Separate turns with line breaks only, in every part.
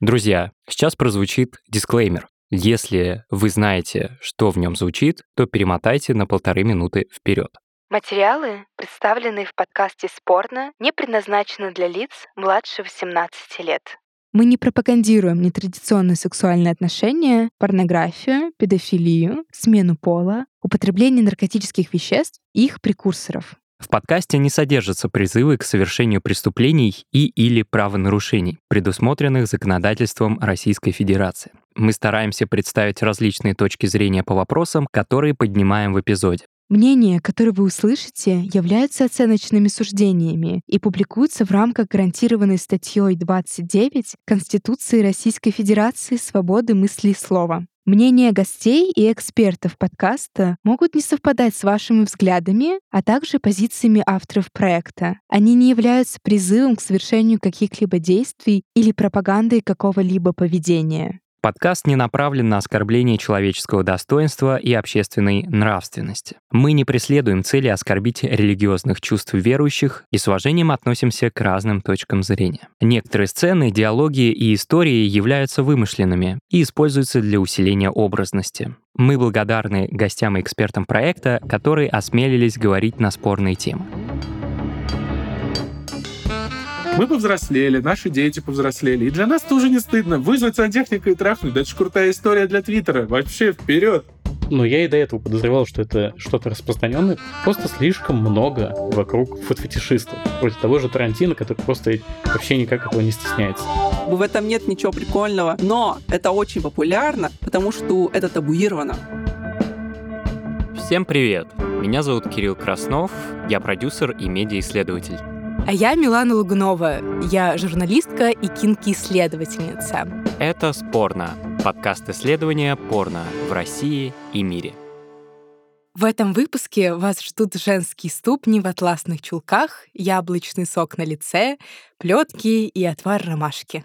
Друзья, сейчас прозвучит дисклеймер. Если вы знаете, что в нем звучит, то перемотайте на полторы минуты вперед.
Материалы, представленные в подкасте «Спорно», не предназначены для лиц младше 18 лет.
Мы не пропагандируем нетрадиционные сексуальные отношения, порнографию, педофилию, смену пола, употребление наркотических веществ и их прекурсоров.
В подкасте не содержатся призывы к совершению преступлений и или правонарушений, предусмотренных законодательством Российской Федерации. Мы стараемся представить различные точки зрения по вопросам, которые поднимаем в эпизоде.
Мнения, которые вы услышите, являются оценочными суждениями и публикуются в рамках гарантированной статьей 29 Конституции Российской Федерации свободы мысли и слова. Мнения гостей и экспертов подкаста могут не совпадать с вашими взглядами, а также позициями авторов проекта. Они не являются призывом к совершению каких-либо действий или пропагандой какого-либо поведения.
Подкаст не направлен на оскорбление человеческого достоинства и общественной нравственности. Мы не преследуем цели оскорбить религиозных чувств верующих и с уважением относимся к разным точкам зрения. Некоторые сцены, диалоги и истории являются вымышленными и используются для усиления образности. Мы благодарны гостям и экспертам проекта, которые осмелились говорить на спорные темы.
Мы повзрослели, наши дети повзрослели. И для нас тоже не стыдно вызвать сантехника и трахнуть. Да это же крутая история для Твиттера. Вообще, вперед!
Но я и до этого подозревал, что это что-то распространенное. Просто слишком много вокруг фотофетишистов. Вроде того же Тарантино, который просто вообще никак этого не стесняется.
В этом нет ничего прикольного, но это очень популярно, потому что это табуировано.
Всем привет! Меня зовут Кирилл Краснов, я продюсер и медиаисследователь.
А я Милана Лугунова. Я журналистка и кинки-исследовательница.
Это «Спорно» — подкаст исследования порно в России и мире.
В этом выпуске вас ждут женские ступни в атласных чулках, яблочный сок на лице, плетки и отвар ромашки.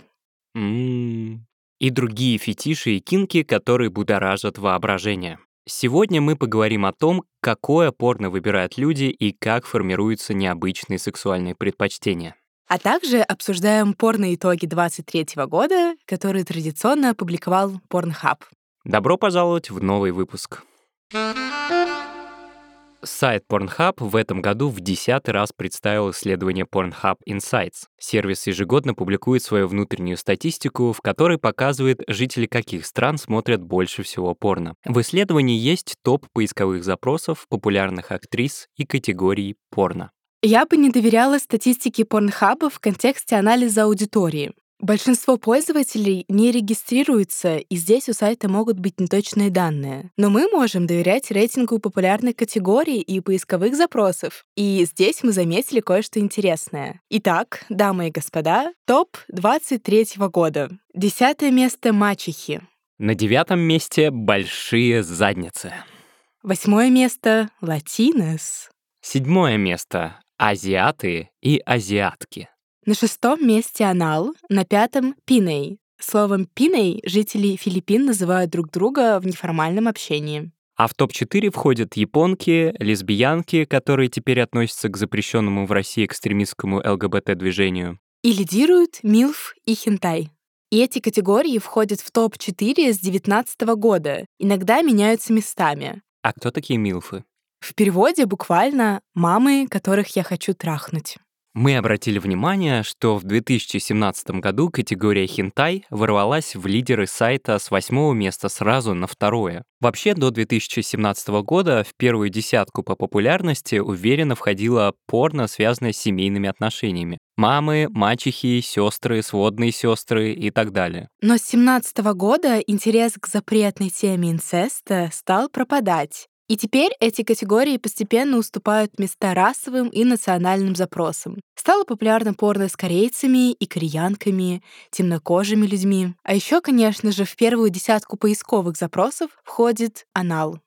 М-м-м. И другие фетиши и кинки, которые будоражат воображение. Сегодня мы поговорим о том, какое порно выбирают люди и как формируются необычные сексуальные предпочтения.
А также обсуждаем порно-итоги 23 года, которые традиционно опубликовал Pornhub.
Добро пожаловать в новый выпуск. Сайт Pornhub в этом году в десятый раз представил исследование Pornhub Insights. Сервис ежегодно публикует свою внутреннюю статистику, в которой показывает, жители каких стран смотрят больше всего порно. В исследовании есть топ поисковых запросов, популярных актрис и категорий порно.
Я бы не доверяла статистике Pornhub в контексте анализа аудитории. Большинство пользователей не регистрируются, и здесь у сайта могут быть неточные данные. Но мы можем доверять рейтингу популярных категорий и поисковых запросов. И здесь мы заметили кое-что интересное. Итак, дамы и господа, топ 23 года. Десятое место мачехи.
На девятом месте большие задницы.
Восьмое место латинес.
Седьмое место азиаты и азиатки.
На шестом месте анал, на пятом — пиней. Словом «пиней» жители Филиппин называют друг друга в неформальном общении.
А в топ-4 входят японки, лесбиянки, которые теперь относятся к запрещенному в России экстремистскому ЛГБТ-движению.
И лидируют милф и хентай. И эти категории входят в топ-4 с 2019 года, иногда меняются местами.
А кто такие милфы?
В переводе буквально «мамы, которых я хочу трахнуть».
Мы обратили внимание, что в 2017 году категория хентай ворвалась в лидеры сайта с восьмого места сразу на второе. Вообще, до 2017 года в первую десятку по популярности уверенно входило порно, связанное с семейными отношениями. Мамы, мачехи, сестры, сводные сестры и так далее.
Но с 2017 года интерес к запретной теме инцеста стал пропадать. И теперь эти категории постепенно уступают места расовым и национальным запросам. Стало популярно порно с корейцами и кореянками, темнокожими людьми. А еще, конечно же, в первую десятку поисковых запросов входит анал.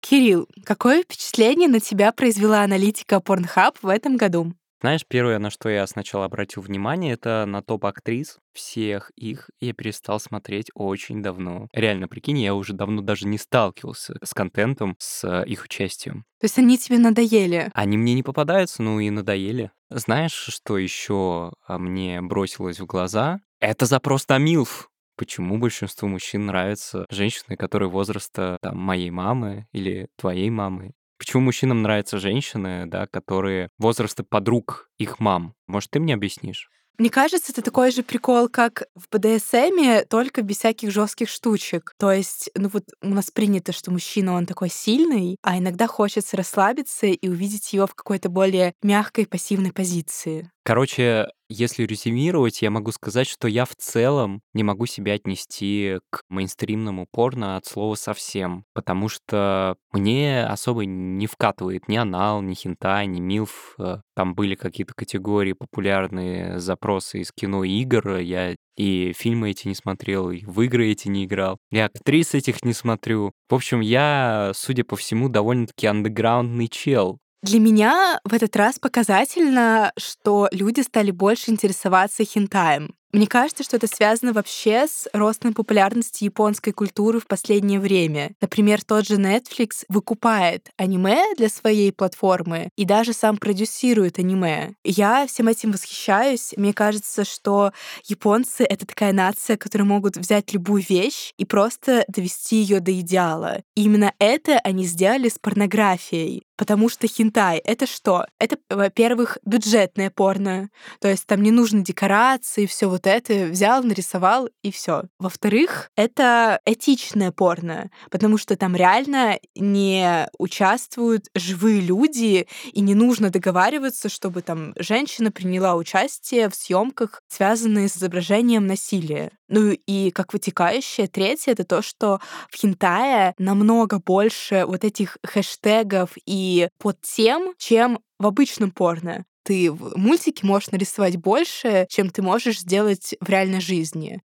Кирилл, какое впечатление на тебя произвела аналитика Pornhub в этом году?
Знаешь, первое, на что я сначала обратил внимание, это на топ-актрис всех их. Я перестал смотреть очень давно. Реально, прикинь, я уже давно даже не сталкивался с контентом, с э, их участием.
То есть они тебе надоели?
Они мне не попадаются, ну и надоели. Знаешь, что еще а, мне бросилось в глаза? Это запрос на МИЛФ. Почему большинству мужчин нравятся женщины, которые возраста там, моей мамы или твоей мамы? Почему мужчинам нравятся женщины, да, которые возраста подруг их мам? Может, ты мне объяснишь?
Мне кажется, это такой же прикол, как в БДСМе, только без всяких жестких штучек. То есть, ну вот у нас принято, что мужчина, он такой сильный, а иногда хочется расслабиться и увидеть его в какой-то более мягкой пассивной позиции.
Короче, если резюмировать, я могу сказать, что я в целом не могу себя отнести к мейнстримному порно от слова совсем, потому что мне особо не вкатывает ни анал, ни хентай, ни милф. Э, там были какие-то категории популярные запросы из кино и игр. Я и фильмы эти не смотрел, и в игры эти не играл, и актрис этих не смотрю. В общем, я, судя по всему, довольно-таки андеграундный чел.
Для меня в этот раз показательно, что люди стали больше интересоваться хентаем. Мне кажется, что это связано вообще с ростом популярности японской культуры в последнее время. Например, тот же Netflix выкупает аниме для своей платформы и даже сам продюсирует аниме. Я всем этим восхищаюсь. Мне кажется, что японцы — это такая нация, которые могут взять любую вещь и просто довести ее до идеала. И именно это они сделали с порнографией. Потому что хентай — это что? Это, во-первых, бюджетное порно. То есть там не нужны декорации, все вот это взял, нарисовал и все. Во-вторых, это этичное порно, потому что там реально не участвуют живые люди, и не нужно договариваться, чтобы там женщина приняла участие в съемках, связанные с изображением насилия. Ну и как вытекающее, третье, это то, что в хентае намного больше вот этих хэштегов и подтем, чем в обычном порно ты в мультике можешь нарисовать больше, чем ты можешь сделать в реальной жизни.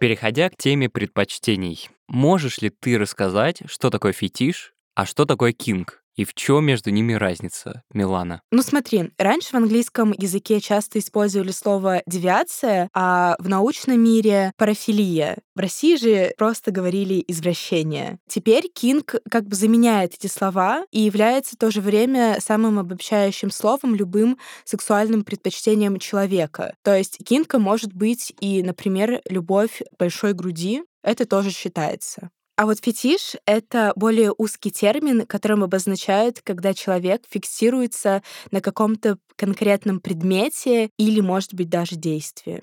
Переходя к теме предпочтений, можешь ли ты рассказать, что такое фетиш, а что такое кинг? И в чем между ними разница, Милана?
Ну смотри, раньше в английском языке часто использовали слово девиация, а в научном мире парафилия. В России же просто говорили извращение. Теперь кинг как бы заменяет эти слова и является в то же время самым обобщающим словом любым сексуальным предпочтением человека. То есть кинка может быть и, например, любовь большой груди, это тоже считается. А вот фетиш — это более узкий термин, которым обозначают, когда человек фиксируется на каком-то конкретном предмете или, может быть, даже действии.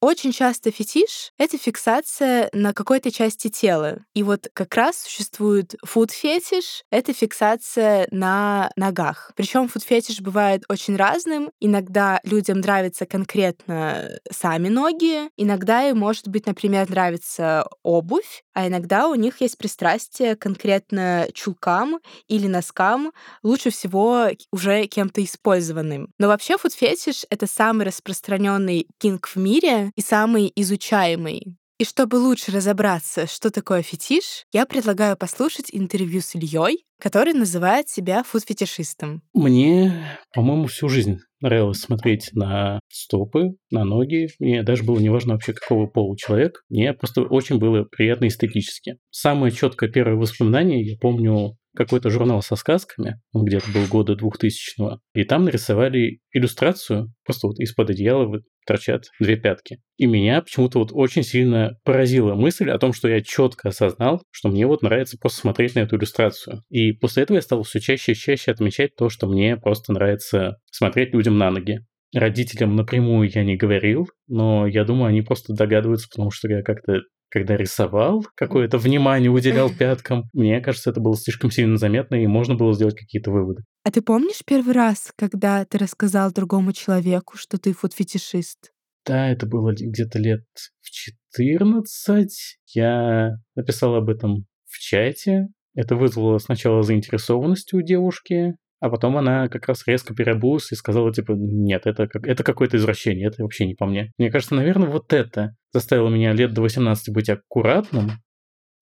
Очень часто фетиш — это фиксация на какой-то части тела. И вот как раз существует фуд-фетиш — это фиксация на ногах. Причем фуд-фетиш бывает очень разным. Иногда людям нравятся конкретно сами ноги, иногда им может быть, например, нравится обувь, а иногда у них есть пристрастие конкретно чулкам или носкам, лучше всего уже кем-то использованным. Но вообще фуд-фетиш — это самый распространенный кинг в мире, и самый изучаемый. И чтобы лучше разобраться, что такое фетиш, я предлагаю послушать интервью с Ильей, который называет себя фуд-фетишистом.
Мне, по-моему, всю жизнь нравилось смотреть на стопы, на ноги. Мне даже было неважно вообще, какого пола человек. Мне просто очень было приятно эстетически. Самое четкое первое воспоминание, я помню какой-то журнал со сказками, он где-то был года 2000-го, и там нарисовали иллюстрацию, просто вот из-под одеяла торчат две пятки. И меня почему-то вот очень сильно поразила мысль о том, что я четко осознал, что мне вот нравится просто смотреть на эту иллюстрацию. И после этого я стал все чаще и чаще отмечать то, что мне просто нравится смотреть людям на ноги. Родителям напрямую я не говорил, но я думаю, они просто догадываются, потому что я как-то когда рисовал, какое-то внимание уделял пяткам. Мне кажется, это было слишком сильно заметно, и можно было сделать какие-то выводы.
А ты помнишь первый раз, когда ты рассказал другому человеку, что ты фуд-фетишист?
Да, это было где-то лет в 14. Я написал об этом в чате. Это вызвало сначала заинтересованность у девушки, а потом она как раз резко переобулась и сказала, типа, нет, это, как, это какое-то извращение, это вообще не по мне. Мне кажется, наверное, вот это заставило меня лет до 18 быть аккуратным,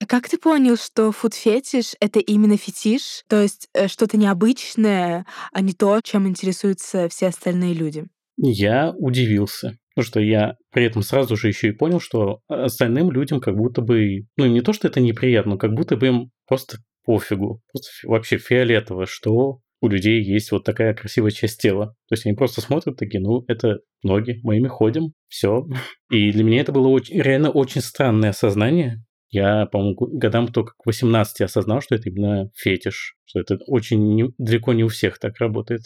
А как ты понял, что фуд-фетиш — это именно фетиш, то есть э, что-то необычное, а не то, чем интересуются все остальные люди?
Я удивился. Потому что я при этом сразу же еще и понял, что остальным людям как будто бы, ну не то, что это неприятно, но как будто бы им просто пофигу, просто вообще фиолетово, что у людей есть вот такая красивая часть тела. То есть они просто смотрят такие, ну, это ноги, мы ими ходим, все. И для меня это было очень, реально очень странное осознание. Я, по-моему, годам только к 18 осознал, что это именно фетиш, что это очень не, далеко не у всех так работает.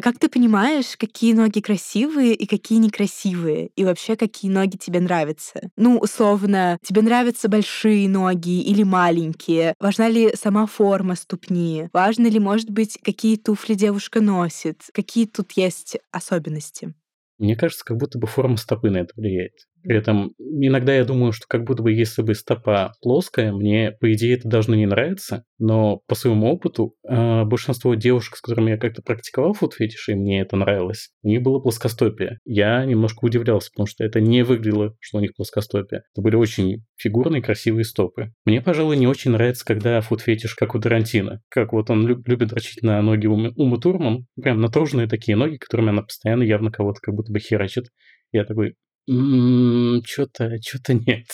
А как ты понимаешь, какие ноги красивые и какие некрасивые? И вообще, какие ноги тебе нравятся? Ну, условно, тебе нравятся большие ноги или маленькие? Важна ли сама форма ступни? Важно ли, может быть, какие туфли девушка носит? Какие тут есть особенности?
Мне кажется, как будто бы форма стопы на это влияет. При этом иногда я думаю, что как будто бы если бы стопа плоская, мне, по идее, это должно не нравиться, но по своему опыту э, большинство девушек, с которыми я как-то практиковал фуд-фетиш, и мне это нравилось, у них было плоскостопие. Я немножко удивлялся, потому что это не выглядело, что у них плоскостопие. Это были очень фигурные, красивые стопы. Мне, пожалуй, не очень нравится, когда фуд-фетиш, как у Тарантино. Как вот он люб- любит дрочить на ноги Умы Турман, прям натруженные такие ноги, которыми она постоянно явно кого-то как будто бы херачит. Я такой, что-то, что-то нет.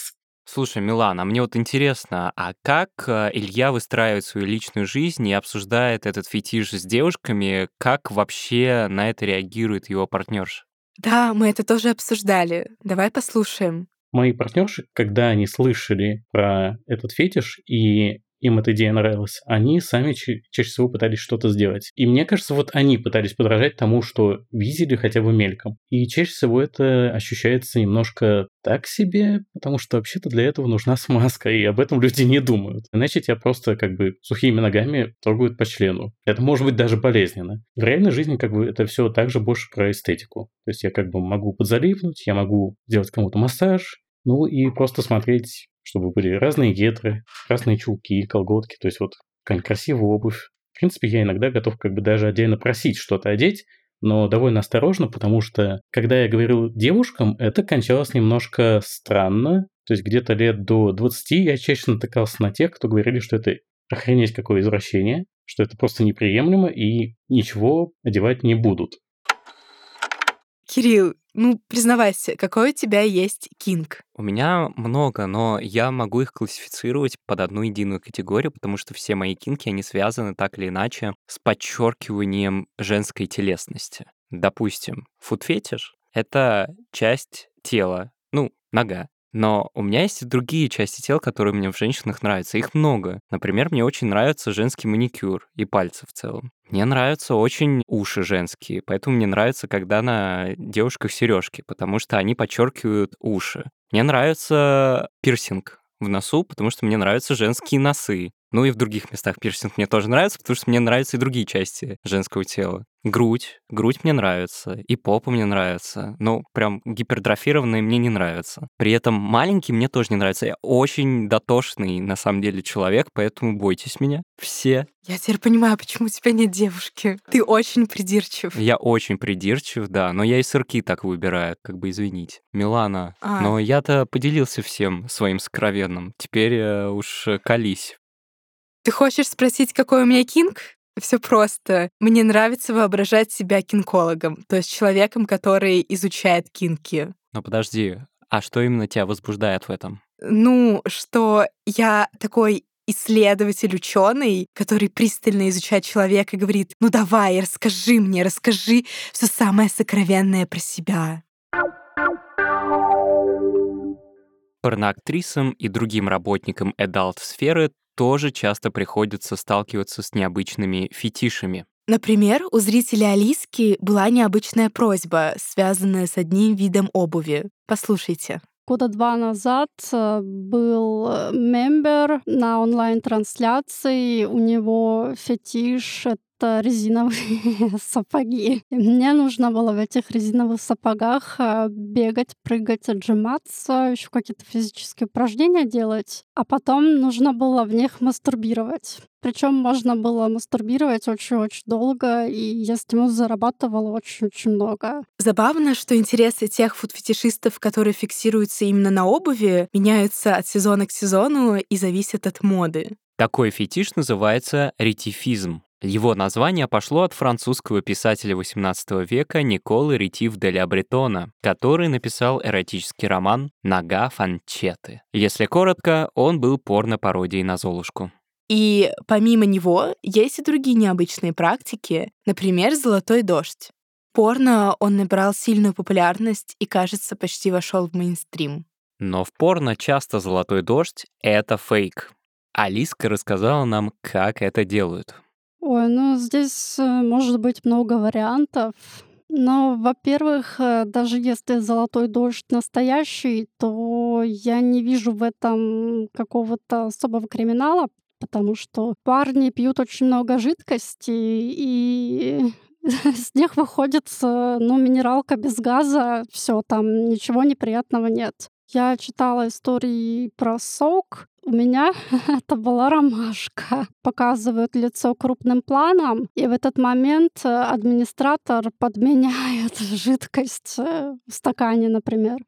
Слушай, Милан, а мне вот интересно, а как э, Илья выстраивает свою личную жизнь и обсуждает этот фетиш с девушками? Как вообще на это реагирует его партнерша?
Да, мы это тоже обсуждали. Давай послушаем.
Мои партнерши, когда они слышали про этот фетиш и им эта идея нравилась, они сами ча- чаще всего пытались что-то сделать. И мне кажется, вот они пытались подражать тому, что видели хотя бы мельком. И чаще всего это ощущается немножко так себе, потому что вообще-то для этого нужна смазка, и об этом люди не думают. Иначе тебя просто как бы сухими ногами трогают по члену. Это может быть даже болезненно. В реальной жизни как бы это все также больше про эстетику. То есть я как бы могу подзаливнуть, я могу сделать кому-то массаж, ну и просто смотреть чтобы были разные гетры, разные чулки, колготки, то есть вот какая-нибудь красивая обувь. В принципе, я иногда готов как бы даже отдельно просить что-то одеть, но довольно осторожно, потому что, когда я говорил девушкам, это кончалось немножко странно. То есть где-то лет до 20 я чаще натыкался на тех, кто говорили, что это охренеть какое извращение, что это просто неприемлемо и ничего одевать не будут.
Кирилл, ну, признавайся, какой у тебя есть кинг?
У меня много, но я могу их классифицировать под одну единую категорию, потому что все мои кинки, они связаны так или иначе с подчеркиванием женской телесности. Допустим, фуд-фетиш — это часть тела, ну, нога. Но у меня есть и другие части тела, которые мне в женщинах нравятся. Их много. Например, мне очень нравится женский маникюр и пальцы в целом. Мне нравятся очень уши женские, поэтому мне нравится, когда на девушках сережки, потому что они подчеркивают уши. Мне нравится пирсинг в носу, потому что мне нравятся женские носы. Ну и в других местах пирсинг мне тоже нравится, потому что мне нравятся и другие части женского тела. Грудь. Грудь мне нравится. И попа мне нравится. Но прям гипертрофированные мне не нравятся. При этом маленький мне тоже не нравится. Я очень дотошный, на самом деле, человек, поэтому бойтесь меня. Все.
Я теперь понимаю, почему у тебя нет девушки. Ты очень придирчив.
Я очень придирчив, да, но я и сырки так выбираю, как бы извините. Милана,
А.
но я-то поделился всем своим сокровенным. Теперь э, уж э, колись.
Ты хочешь спросить, какой у меня кинг? Все просто. Мне нравится воображать себя кинкологом, то есть человеком, который изучает кинки.
Но подожди, а что именно тебя возбуждает в этом?
Ну, что я такой исследователь, ученый, который пристально изучает человека и говорит, ну давай, расскажи мне, расскажи все самое сокровенное про себя.
Порноактрисам и другим работникам адалт-сферы тоже часто приходится сталкиваться с необычными фетишами.
Например, у зрителя Алиски была необычная просьба, связанная с одним видом обуви. Послушайте.
Года два назад э, был э, мембер на онлайн-трансляции. У него фетиш — резиновые сапоги. И мне нужно было в этих резиновых сапогах э, бегать, прыгать, отжиматься, еще какие-то физические упражнения делать. А потом нужно было в них мастурбировать. Причем можно было мастурбировать очень-очень долго, и я с ним зарабатывала очень-очень много.
Забавно, что интересы тех фуд-фетишистов, которые фиксируются именно на обуви, меняются от сезона к сезону и зависят от моды.
Такой фетиш называется ретифизм. Его название пошло от французского писателя XVIII века Николы Ретив де ля Бретона, который написал эротический роман «Нога Фанчеты». Если коротко, он был порно-пародией на Золушку.
И помимо него есть и другие необычные практики, например, «Золотой дождь». Порно он набрал сильную популярность и, кажется, почти вошел в мейнстрим.
Но в порно часто «Золотой дождь» — это фейк. Алиска рассказала нам, как это делают.
Ой, ну здесь э, может быть много вариантов. Но, во-первых, э, даже если золотой дождь настоящий, то я не вижу в этом какого-то особого криминала, потому что парни пьют очень много жидкости, и с них выходит э, ну, минералка без газа, все, там ничего неприятного нет. Я читала истории про сок. У меня это была ромашка. Показывают лицо крупным планом, и в этот момент э, администратор подменяет жидкость э, в стакане, например.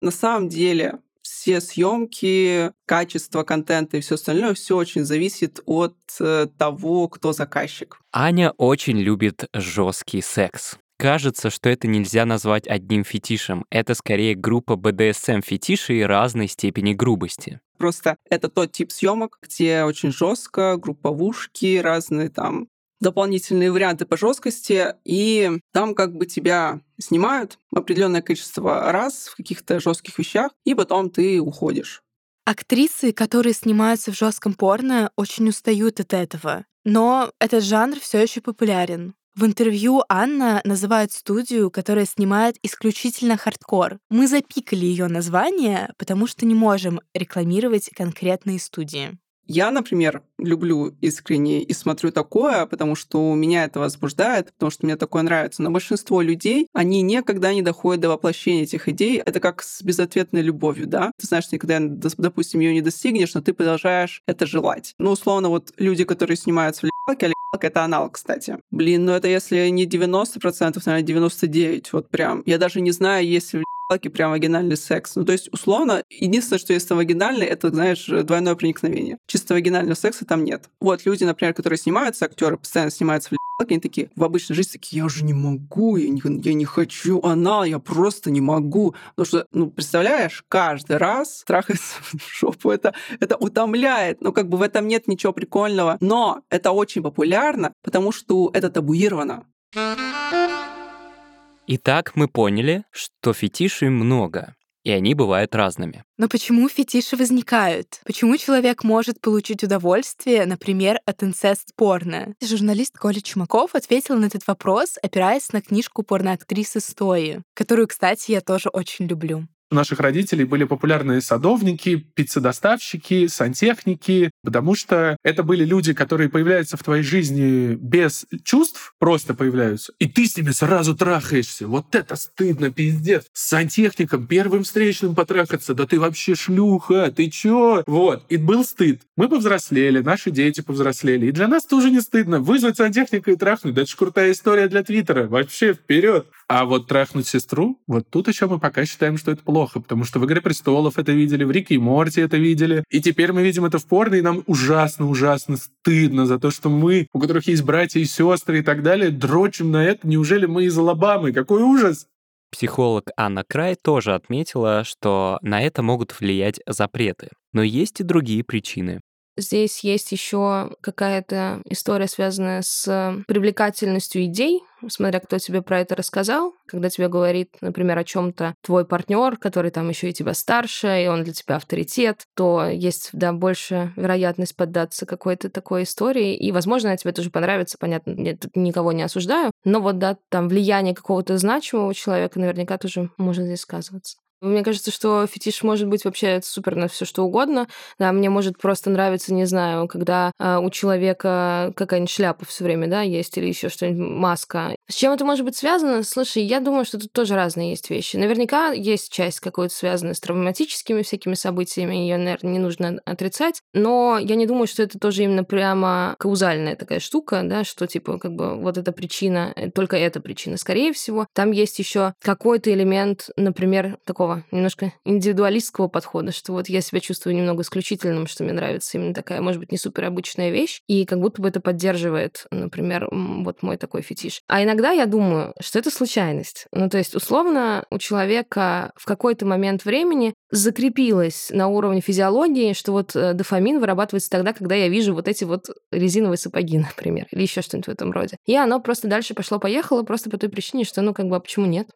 На самом деле, все съемки, качество контента и все остальное, все очень зависит от э, того, кто заказчик.
Аня очень любит жесткий секс. Кажется, что это нельзя назвать одним фетишем. Это скорее группа BDSM фетишей разной степени грубости.
Просто это тот тип съемок, где очень жестко, групповушки, разные там дополнительные варианты по жесткости, и там как бы тебя снимают определенное количество раз в каких-то жестких вещах, и потом ты уходишь.
Актрисы, которые снимаются в жестком порно, очень устают от этого. Но этот жанр все еще популярен. В интервью Анна называет студию, которая снимает исключительно хардкор. Мы запикали ее название, потому что не можем рекламировать конкретные студии.
Я, например, люблю искренне и смотрю такое, потому что меня это возбуждает, потому что мне такое нравится. Но большинство людей, они никогда не доходят до воплощения этих идей. Это как с безответной любовью, да? Ты знаешь, никогда, допустим, ее не достигнешь, но ты продолжаешь это желать. Ну, условно, вот люди, которые снимаются в лебалке, а это анал, кстати. Блин, ну это если не 90%, наверное, 99%. Вот прям. Я даже не знаю, есть ли прям вагинальный секс. Ну, то есть, условно, единственное, что есть вагинальный, это, знаешь, двойное проникновение. Чисто вагинального секса там нет. Вот люди, например, которые снимаются, актеры постоянно снимаются в они такие в обычной жизни такие, я уже не могу, я не, я не хочу она, я просто не могу. Потому что, ну, представляешь, каждый раз трахаться в жопу, это, это утомляет. Ну, как бы в этом нет ничего прикольного. Но это очень популярно, потому что это табуировано.
Итак, мы поняли, что фетишей много, и они бывают разными.
Но почему фетиши возникают? Почему человек может получить удовольствие, например, от инцест-порно? Журналист Коля Чумаков ответил на этот вопрос, опираясь на книжку порноактрисы Стои, которую, кстати, я тоже очень люблю.
Наших родителей были популярные садовники, пиццедоставщики, сантехники, потому что это были люди, которые появляются в твоей жизни без чувств, просто появляются, и ты с ними сразу трахаешься. Вот это стыдно, пиздец. С сантехником первым встречным потрахаться, да ты вообще шлюха, ты чё? Вот, и был стыд. Мы повзрослели, наши дети повзрослели, и для нас тоже не стыдно. Вызвать сантехника и трахнуть, да это ж крутая история для Твиттера. Вообще вперед. А вот трахнуть сестру, вот тут еще мы пока считаем, что это плохо, потому что в «Игре престолов» это видели, в «Рике и Морти» это видели, и теперь мы видим это в порно, и нам ужасно-ужасно стыдно за то, что мы, у которых есть братья и сестры и так далее, дрочим на это. Неужели мы из Алабамы? Какой ужас!
Психолог Анна Край тоже отметила, что на это могут влиять запреты. Но есть и другие причины.
Здесь есть еще какая-то история, связанная с привлекательностью идей, смотря кто тебе про это рассказал. Когда тебе говорит, например, о чем-то твой партнер, который там еще и тебя старше, и он для тебя авторитет, то есть, да, больше вероятность поддаться какой-то такой истории. И, возможно, она тебе тоже понравится, понятно, я никого не осуждаю. Но вот, да, там влияние какого-то значимого человека наверняка тоже может здесь сказываться. Мне кажется, что фетиш может быть вообще супер на все что угодно. Да, мне может просто нравиться, не знаю, когда э, у человека какая-нибудь шляпа все время, да, есть или еще что-нибудь, маска. С чем это может быть связано? Слушай, я думаю, что тут тоже разные есть вещи. Наверняка есть часть какой-то связанная с травматическими всякими событиями, ее, наверное, не нужно отрицать, но я не думаю, что это тоже именно прямо каузальная такая штука, да, что типа как бы вот эта причина, э, только эта причина. Скорее всего, там есть еще какой-то элемент, например, такого немножко индивидуалистского подхода, что вот я себя чувствую немного исключительным, что мне нравится именно такая, может быть, не супер обычная вещь, и как будто бы это поддерживает, например, вот мой такой фетиш. А иногда я думаю, что это случайность. Ну, то есть, условно, у человека в какой-то момент времени закрепилось на уровне физиологии, что вот э, дофамин вырабатывается тогда, когда я вижу вот эти вот резиновые сапоги, например, или еще что-нибудь в этом роде. И оно просто дальше пошло-поехало, просто по той причине, что, ну, как бы, а почему нет?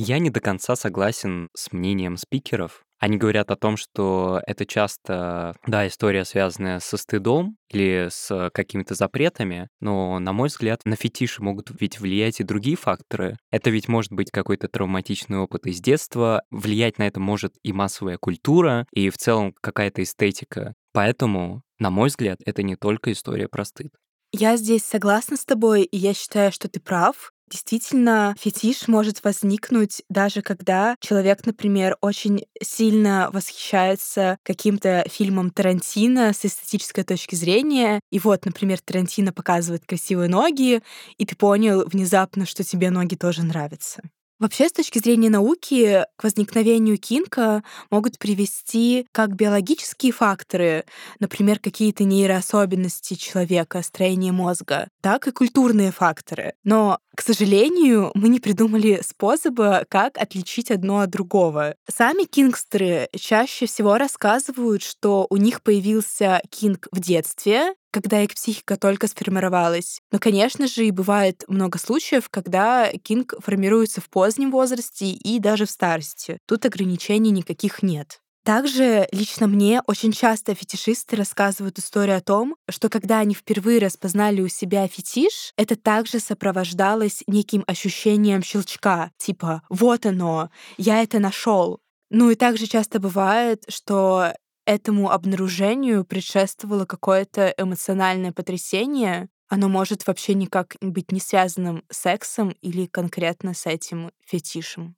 Я не до конца согласен с мнением спикеров. Они говорят о том, что это часто, да, история, связанная со стыдом или с какими-то запретами, но, на мой взгляд, на фетиши могут ведь влиять и другие факторы. Это ведь может быть какой-то травматичный опыт из детства, влиять на это может и массовая культура, и в целом какая-то эстетика. Поэтому, на мой взгляд, это не только история про стыд.
Я здесь согласна с тобой, и я считаю, что ты прав. Действительно, фетиш может возникнуть даже когда человек, например, очень сильно восхищается каким-то фильмом Тарантино с эстетической точки зрения. И вот, например, Тарантино показывает красивые ноги, и ты понял внезапно, что тебе ноги тоже нравятся. Вообще, с точки зрения науки, к возникновению кинка могут привести как биологические факторы, например, какие-то нейроособенности человека, строение мозга, так и культурные факторы. Но, к сожалению, мы не придумали способа, как отличить одно от другого. Сами кингстеры чаще всего рассказывают, что у них появился кинг в детстве, когда их психика только сформировалась. Но, конечно же, и бывает много случаев, когда кинг формируется в позднем возрасте и даже в старости. Тут ограничений никаких нет. Также лично мне очень часто фетишисты рассказывают историю о том, что когда они впервые распознали у себя фетиш, это также сопровождалось неким ощущением щелчка, типа «вот оно, я это нашел». Ну и также часто бывает, что этому обнаружению предшествовало какое-то эмоциональное потрясение, оно может вообще никак быть не связанным с сексом или конкретно с этим фетишем.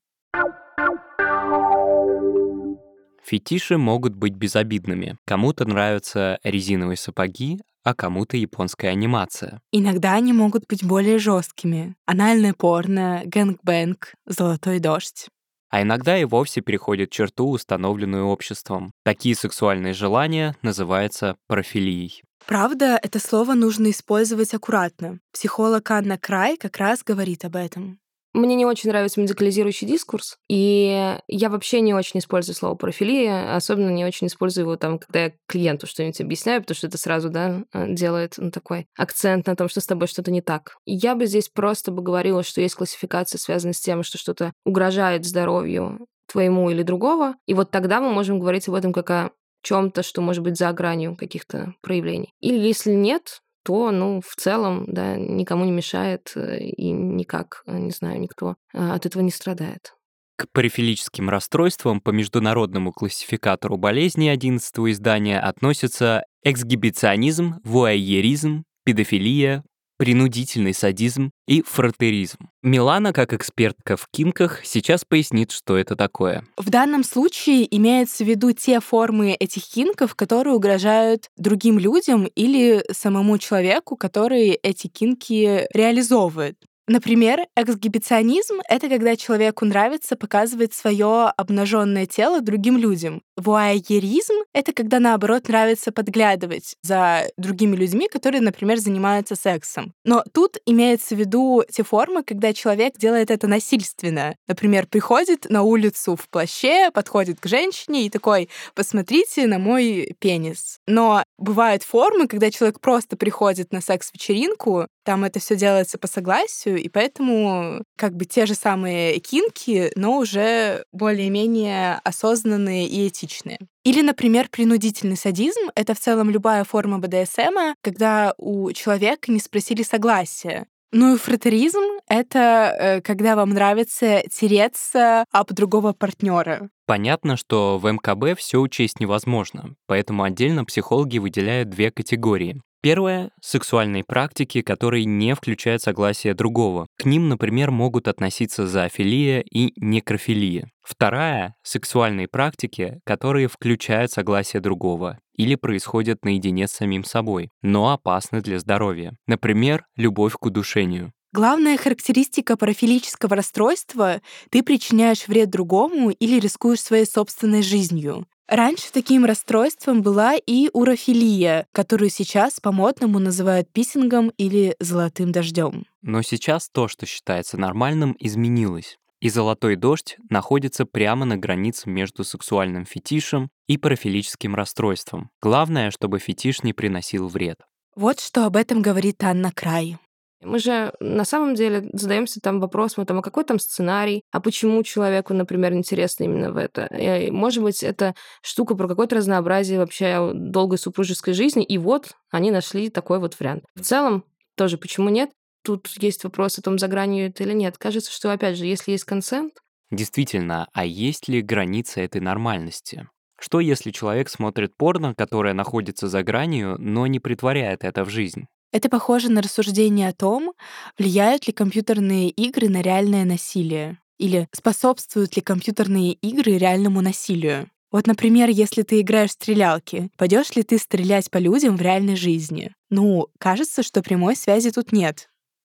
Фетиши могут быть безобидными. Кому-то нравятся резиновые сапоги, а кому-то японская анимация.
Иногда они могут быть более жесткими. Анальное порно, gangbang, золотой дождь
а иногда и вовсе переходит черту, установленную обществом. Такие сексуальные желания называются парафилией.
Правда, это слово нужно использовать аккуратно. Психолог Анна Край как раз говорит об этом.
Мне не очень нравится медикализирующий дискурс, и я вообще не очень использую слово парафилия, особенно не очень использую его там, когда я клиенту что-нибудь объясняю, потому что это сразу, да, э, делает ну, такой акцент на том, что с тобой что-то не так. Я бы здесь просто бы говорила, что есть классификация, связанная с тем, что что-то угрожает здоровью твоему или другого, и вот тогда мы можем говорить об этом как о чем-то, что может быть за гранью каких-то проявлений. Или если нет, то, ну, в целом, да, никому не мешает э, и никак, э, не знаю, никто э, от этого не страдает.
К парифилическим расстройствам по международному классификатору болезней 11 издания относятся эксгибиционизм, вуайеризм, педофилия, принудительный садизм и фратеризм. Милана, как экспертка в кинках, сейчас пояснит, что это такое.
В данном случае имеются в виду те формы этих кинков, которые угрожают другим людям или самому человеку, который эти кинки реализовывает. Например, эксгибиционизм — это когда человеку нравится показывать свое обнаженное тело другим людям. Вуайеризм — это когда, наоборот, нравится подглядывать за другими людьми, которые, например, занимаются сексом. Но тут имеется в виду те формы, когда человек делает это насильственно. Например, приходит на улицу в плаще, подходит к женщине и такой «посмотрите на мой пенис». Но бывают формы, когда человек просто приходит на секс-вечеринку, там это все делается по согласию, и поэтому как бы те же самые кинки, но уже более-менее осознанные и этичные. Или, например, принудительный садизм — это в целом любая форма БДСМ, когда у человека не спросили согласия. Ну и фратеризм — это э, когда вам нравится тереться об другого партнера.
Понятно, что в МКБ все учесть невозможно, поэтому отдельно психологи выделяют две категории. Первое — сексуальные практики, которые не включают согласие другого. К ним, например, могут относиться зоофилия и некрофилия. Вторая — сексуальные практики, которые включают согласие другого или происходят наедине с самим собой, но опасны для здоровья. Например, любовь к удушению.
Главная характеристика парафилического расстройства — ты причиняешь вред другому или рискуешь своей собственной жизнью. Раньше таким расстройством была и урофилия, которую сейчас по-модному называют писингом или золотым дождем.
Но сейчас то, что считается нормальным, изменилось. И золотой дождь находится прямо на границе между сексуальным фетишем и парафилическим расстройством. Главное, чтобы фетиш не приносил вред.
Вот что об этом говорит Анна Край.
Мы же на самом деле задаемся там вопросом, там, а какой там сценарий, а почему человеку, например, интересно именно в это. И, может быть, это штука про какое-то разнообразие вообще долгой супружеской жизни, и вот они нашли такой вот вариант. В целом, тоже почему нет? Тут есть вопрос о том, за гранью это или нет. Кажется, что, опять же, если есть консент...
Действительно, а есть ли граница этой нормальности? Что если человек смотрит порно, которое находится за гранью, но не притворяет это в жизнь?
Это похоже на рассуждение о том, влияют ли компьютерные игры на реальное насилие или способствуют ли компьютерные игры реальному насилию. Вот, например, если ты играешь в стрелялки, пойдешь ли ты стрелять по людям в реальной жизни? Ну, кажется, что прямой связи тут нет.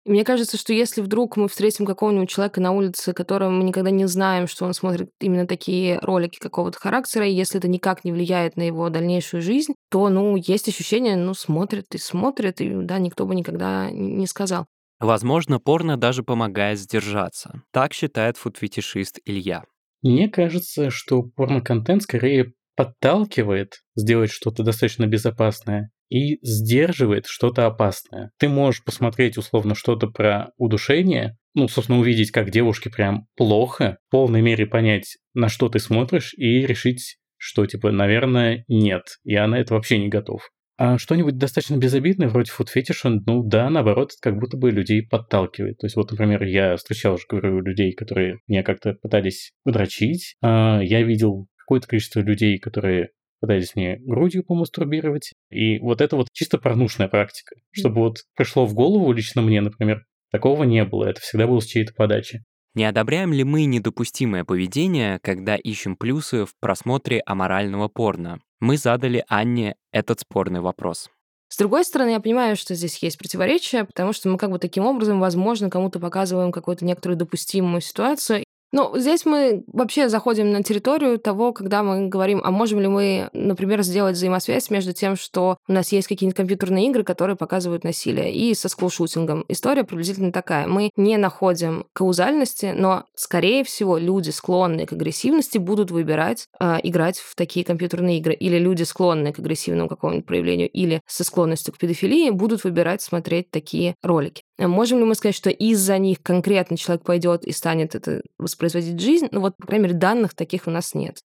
И мне кажется, что если вдруг мы встретим какого-нибудь человека на улице, которого мы никогда не знаем, что он смотрит именно такие ролики какого-то характера, и если это никак не влияет на его дальнейшую жизнь, то, ну, есть ощущение, ну, смотрит и смотрит, и, да, никто бы никогда не сказал.
Возможно, порно даже помогает сдержаться. Так считает фуд-фетишист Илья.
Мне кажется, что порно-контент скорее подталкивает сделать что-то достаточно безопасное, и сдерживает что-то опасное. Ты можешь посмотреть условно что-то про удушение, ну, собственно, увидеть, как девушке прям плохо, в полной мере понять, на что ты смотришь, и решить, что, типа, наверное, нет, я на это вообще не готов. А что-нибудь достаточно безобидное, вроде фуд-фетиша, ну да, наоборот, как будто бы людей подталкивает. То есть вот, например, я встречал уже, говорю, людей, которые меня как-то пытались дрочить. А я видел какое-то количество людей, которые пытались мне грудью помастурбировать. И вот это вот чисто порнушная практика. Чтобы вот пришло в голову лично мне, например, такого не было. Это всегда было с чьей-то подачи.
Не одобряем ли мы недопустимое поведение, когда ищем плюсы в просмотре аморального порно? Мы задали Анне этот спорный вопрос.
С другой стороны, я понимаю, что здесь есть противоречия, потому что мы как бы таким образом, возможно, кому-то показываем какую-то некоторую допустимую ситуацию, ну, здесь мы вообще заходим на территорию того, когда мы говорим, а можем ли мы, например, сделать взаимосвязь между тем, что у нас есть какие-нибудь компьютерные игры, которые показывают насилие, и со скулшутингом. История приблизительно такая. Мы не находим каузальности, но, скорее всего, люди, склонные к агрессивности, будут выбирать э, играть в такие компьютерные игры. Или люди, склонные к агрессивному какому-нибудь проявлению, или со склонностью к педофилии, будут выбирать смотреть такие ролики. Можем ли мы сказать, что из-за них конкретно человек пойдет и станет это воспроизводить жизнь? Ну вот, по крайней мере, данных таких у нас нет.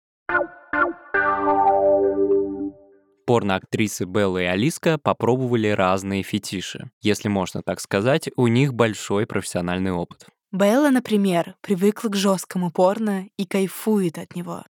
Порно-актрисы Белла и Алиска попробовали разные фетиши. Если можно так сказать, у них большой профессиональный опыт.
Белла, например, привыкла к жесткому порно и кайфует от него.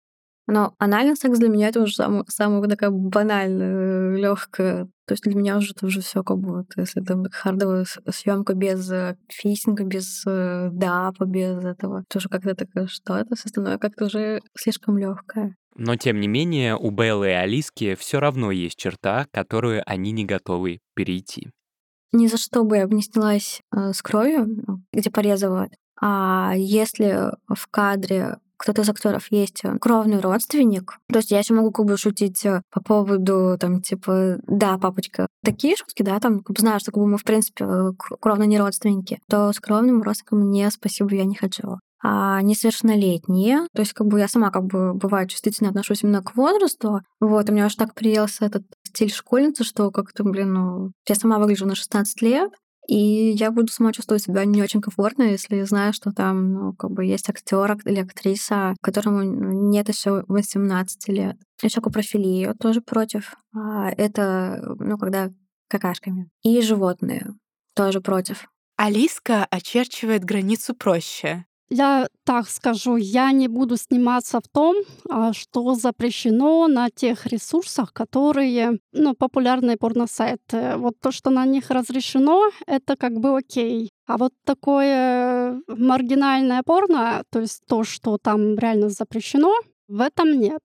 Но анальный секс для меня это уже самое, самое такая банальная, легкая. То есть для меня уже это уже все как будто, если там хардовая съемка без э, фисинга, без э, дапа, без этого, тоже как-то такое, что это все остальное как-то уже слишком легкое.
Но тем не менее, у Беллы и Алиски все равно есть черта, которую они не готовы перейти.
Ни за что бы я бы не снялась э, с кровью, ну, где порезывают. А если в кадре кто-то из актеров есть э, кровный родственник. То есть я еще могу как бы шутить э, по поводу, там, типа, да, папочка. Такие шутки, да, там, как бы знаю, что как бы мы, в принципе, э, кровно не родственники. То с кровным родственником мне спасибо, я не хочу а несовершеннолетние. То есть как бы я сама как бы бывает чувствительно отношусь именно к возрасту. Вот, у меня аж так приелся этот стиль школьницы, что как-то, блин, ну, я сама выгляжу на 16 лет, и я буду сама чувствовать себя не очень комфортно, если знаю, что там ну, как бы есть актер или актриса, которому ну, нет еще 18 лет. Еще копрофилию тоже против. А это, ну, когда какашками. И животные тоже против.
Алиска очерчивает границу проще.
Я так скажу, я не буду сниматься в том, а, что запрещено на тех ресурсах, которые, ну, популярные порносайты. Вот то, что на них разрешено, это как бы окей. А вот такое маргинальное порно, то есть то, что там реально запрещено, в этом нет.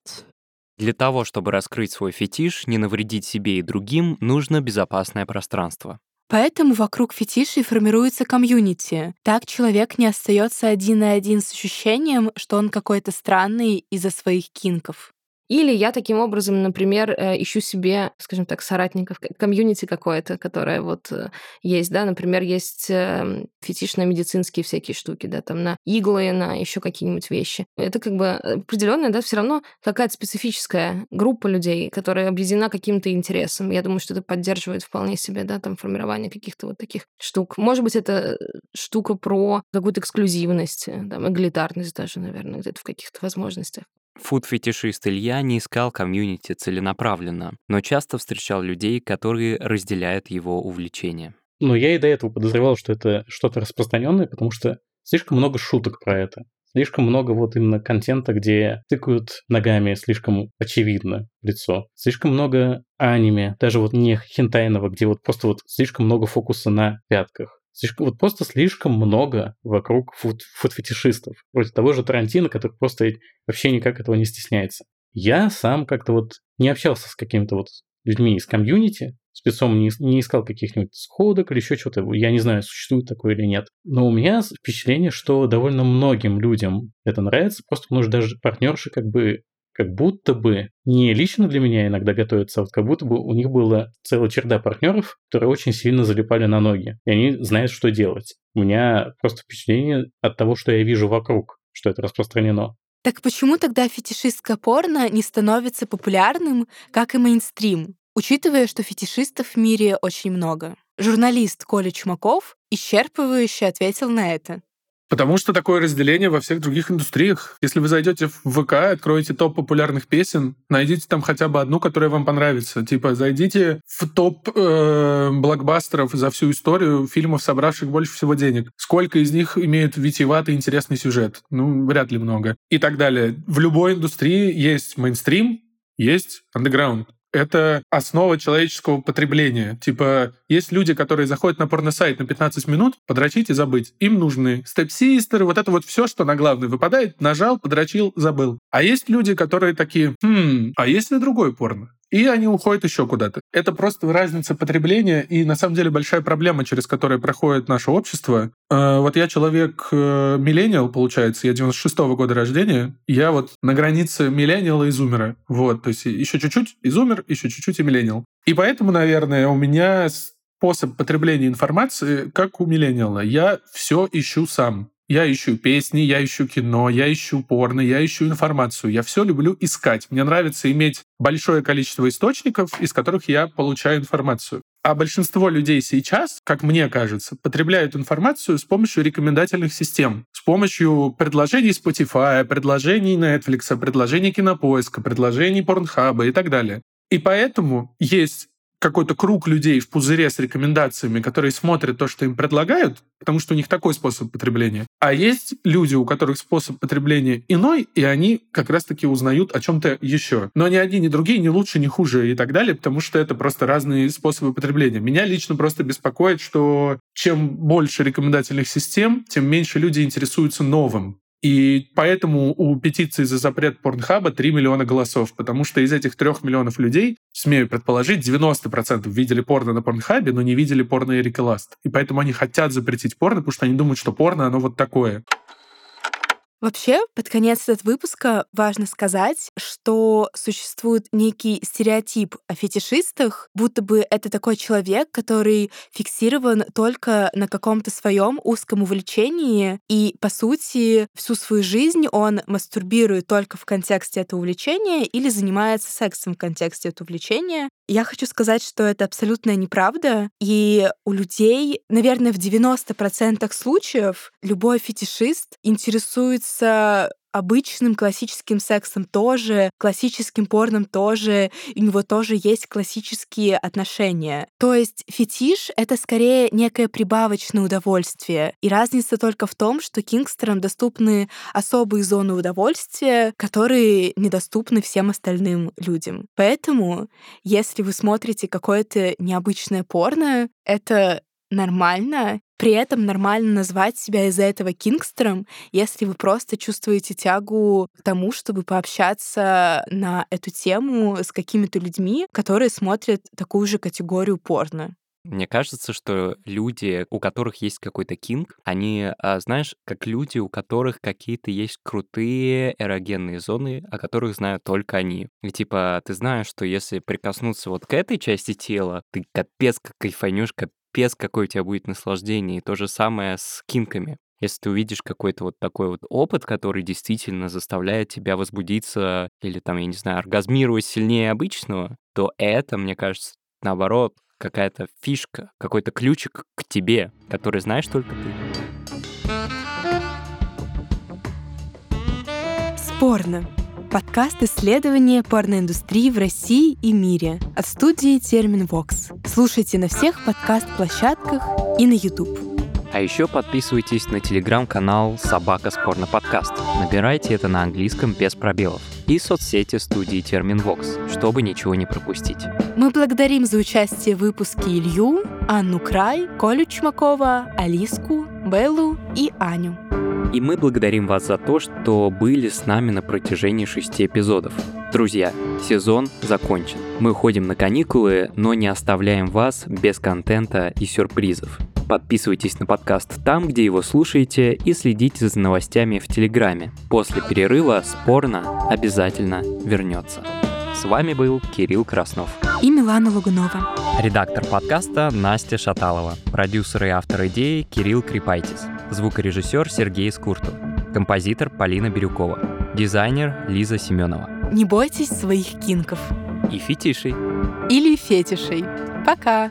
Для того, чтобы раскрыть свой фетиш, не навредить себе и другим, нужно безопасное пространство.
Поэтому вокруг фетишей формируется комьюнити. Так человек не остается один на один с ощущением, что он какой-то странный из-за своих кинков.
Или я таким образом, например, э, ищу себе, скажем так, соратников, комьюнити какое-то, которое вот э, есть, да, например, есть эм, фетишно-медицинские всякие штуки, да, там на иглы, на еще какие-нибудь вещи. Это как бы определенная, да, все равно какая-то специфическая группа людей, которая объединена каким-то интересом. Я думаю, что это поддерживает вполне себе, да, там формирование каких-то вот таких штук. Может быть, это штука про какую-то эксклюзивность, э, там, эгалитарность даже, наверное, где-то в каких-то возможностях.
Фуд-фетишист Илья не искал комьюнити целенаправленно, но часто встречал людей, которые разделяют его увлечения.
Но я и до этого подозревал, что это что-то распространенное, потому что слишком много шуток про это. Слишком много вот именно контента, где тыкают ногами слишком очевидно лицо. Слишком много аниме, даже вот не хентайного, где вот просто вот слишком много фокуса на пятках. Слишком, вот просто слишком много вокруг фуд, фуд-фетишистов. Вроде того же Тарантино, который просто вообще никак этого не стесняется. Я сам как-то вот не общался с какими-то вот людьми из комьюнити, спецом не, не искал каких-нибудь сходок или еще чего-то. Я не знаю, существует такое или нет. Но у меня впечатление, что довольно многим людям это нравится, просто потому что даже партнерши как бы как будто бы не лично для меня иногда готовятся, а вот как будто бы у них была целая череда партнеров, которые очень сильно залипали на ноги, и они знают, что делать. У меня просто впечатление от того, что я вижу вокруг, что это распространено.
Так почему тогда фетишистское порно не становится популярным, как и мейнстрим, учитывая, что фетишистов в мире очень много? Журналист Коля Чумаков исчерпывающе ответил на это.
Потому что такое разделение во всех других индустриях. Если вы зайдете в ВК, откроете топ популярных песен, найдите там хотя бы одну, которая вам понравится. Типа, зайдите в топ э, блокбастеров за всю историю фильмов, собравших больше всего денег. Сколько из них имеют витиеватый интересный сюжет? Ну, вряд ли много. И так далее. В любой индустрии есть мейнстрим, есть андеграунд это основа человеческого потребления. Типа, есть люди, которые заходят на порносайт на 15 минут, подрочить и забыть. Им нужны степ-систеры, вот это вот все, что на главный выпадает, нажал, подрочил, забыл. А есть люди, которые такие, хм, а есть ли другой порно? И они уходят еще куда-то. Это просто разница потребления и, на самом деле, большая проблема, через которую проходит наше общество. Э, вот я человек э, миллениал, получается, я 96-го года рождения, я вот на границе миллениала и зумера. Вот, то есть еще чуть-чуть изумер, еще чуть-чуть и миллениал. И поэтому, наверное, у меня способ потребления информации, как у миллениала. Я все ищу сам. Я ищу песни, я ищу кино, я ищу порно, я ищу информацию. Я все люблю искать. Мне нравится иметь большое количество источников, из которых я получаю информацию. А большинство людей сейчас, как мне кажется, потребляют информацию с помощью рекомендательных систем, с помощью предложений Spotify, предложений Netflix, предложений Кинопоиска, предложений Pornhub и так далее. И поэтому есть какой-то круг людей в пузыре с рекомендациями, которые смотрят то, что им предлагают, потому что у них такой способ потребления. А есть люди, у которых способ потребления иной, и они как раз-таки узнают о чем-то еще. Но ни одни, ни другие не лучше, ни хуже и так далее, потому что это просто разные способы потребления. Меня лично просто беспокоит, что чем больше рекомендательных систем, тем меньше люди интересуются новым. И поэтому у петиции за запрет Порнхаба 3 миллиона голосов, потому что из этих 3 миллионов людей, смею предположить, 90% видели порно на Порнхабе, но не видели порно Эрика Ласт. И поэтому они хотят запретить порно, потому что они думают, что порно, оно вот такое.
Вообще, под конец этого выпуска важно сказать, что существует некий стереотип о фетишистах, будто бы это такой человек, который фиксирован только на каком-то своем узком увлечении, и, по сути, всю свою жизнь он мастурбирует только в контексте этого увлечения или занимается сексом в контексте этого увлечения. Я хочу сказать, что это абсолютная неправда, и у людей, наверное, в 90% случаев любой фетишист интересуется обычным классическим сексом тоже, классическим порном тоже, у него тоже есть классические отношения. То есть фетиш — это скорее некое прибавочное удовольствие. И разница только в том, что кингстерам доступны особые зоны удовольствия, которые недоступны всем остальным людям. Поэтому, если вы смотрите какое-то необычное порно, это нормально. При этом нормально назвать себя из-за этого кингстером, если вы просто чувствуете тягу к тому, чтобы пообщаться на эту тему с какими-то людьми, которые смотрят такую же категорию порно.
Мне кажется, что люди, у которых есть какой-то кинг, они, а, знаешь, как люди, у которых какие-то есть крутые эрогенные зоны, о которых знают только они. И типа, ты знаешь, что если прикоснуться вот к этой части тела, ты капец как кайфанешь, капец какое у тебя будет наслаждение. И то же самое с кинками. Если ты увидишь какой-то вот такой вот опыт, который действительно заставляет тебя возбудиться или там, я не знаю, оргазмировать сильнее обычного, то это, мне кажется, наоборот, какая-то фишка, какой-то ключик к тебе, который знаешь только ты.
Спорно. Подкаст исследования порноиндустрии в России и мире от студии Термин Вокс. Слушайте на всех подкаст-площадках и на YouTube.
А еще подписывайтесь на телеграм-канал «Собака Спорно Подкаст». Набирайте это на английском без пробелов. И соцсети студии Терминвокс, чтобы ничего не пропустить.
Мы благодарим за участие в выпуске Илью, Анну Край, Колю Чумакова, Алиску, Беллу и Аню.
И мы благодарим вас за то, что были с нами на протяжении шести эпизодов. Друзья, сезон закончен. Мы уходим на каникулы, но не оставляем вас без контента и сюрпризов. Подписывайтесь на подкаст там, где его слушаете, и следите за новостями в Телеграме. После перерыва спорно обязательно вернется. С вами был Кирилл Краснов.
И Милана Лугунова.
Редактор подкаста Настя Шаталова. Продюсер и автор идеи Кирилл Крипайтис. Звукорежиссер Сергей Скурту. Композитор Полина Бирюкова. Дизайнер Лиза Семенова.
Не бойтесь своих кинков.
И фетишей.
Или фетишей. Пока!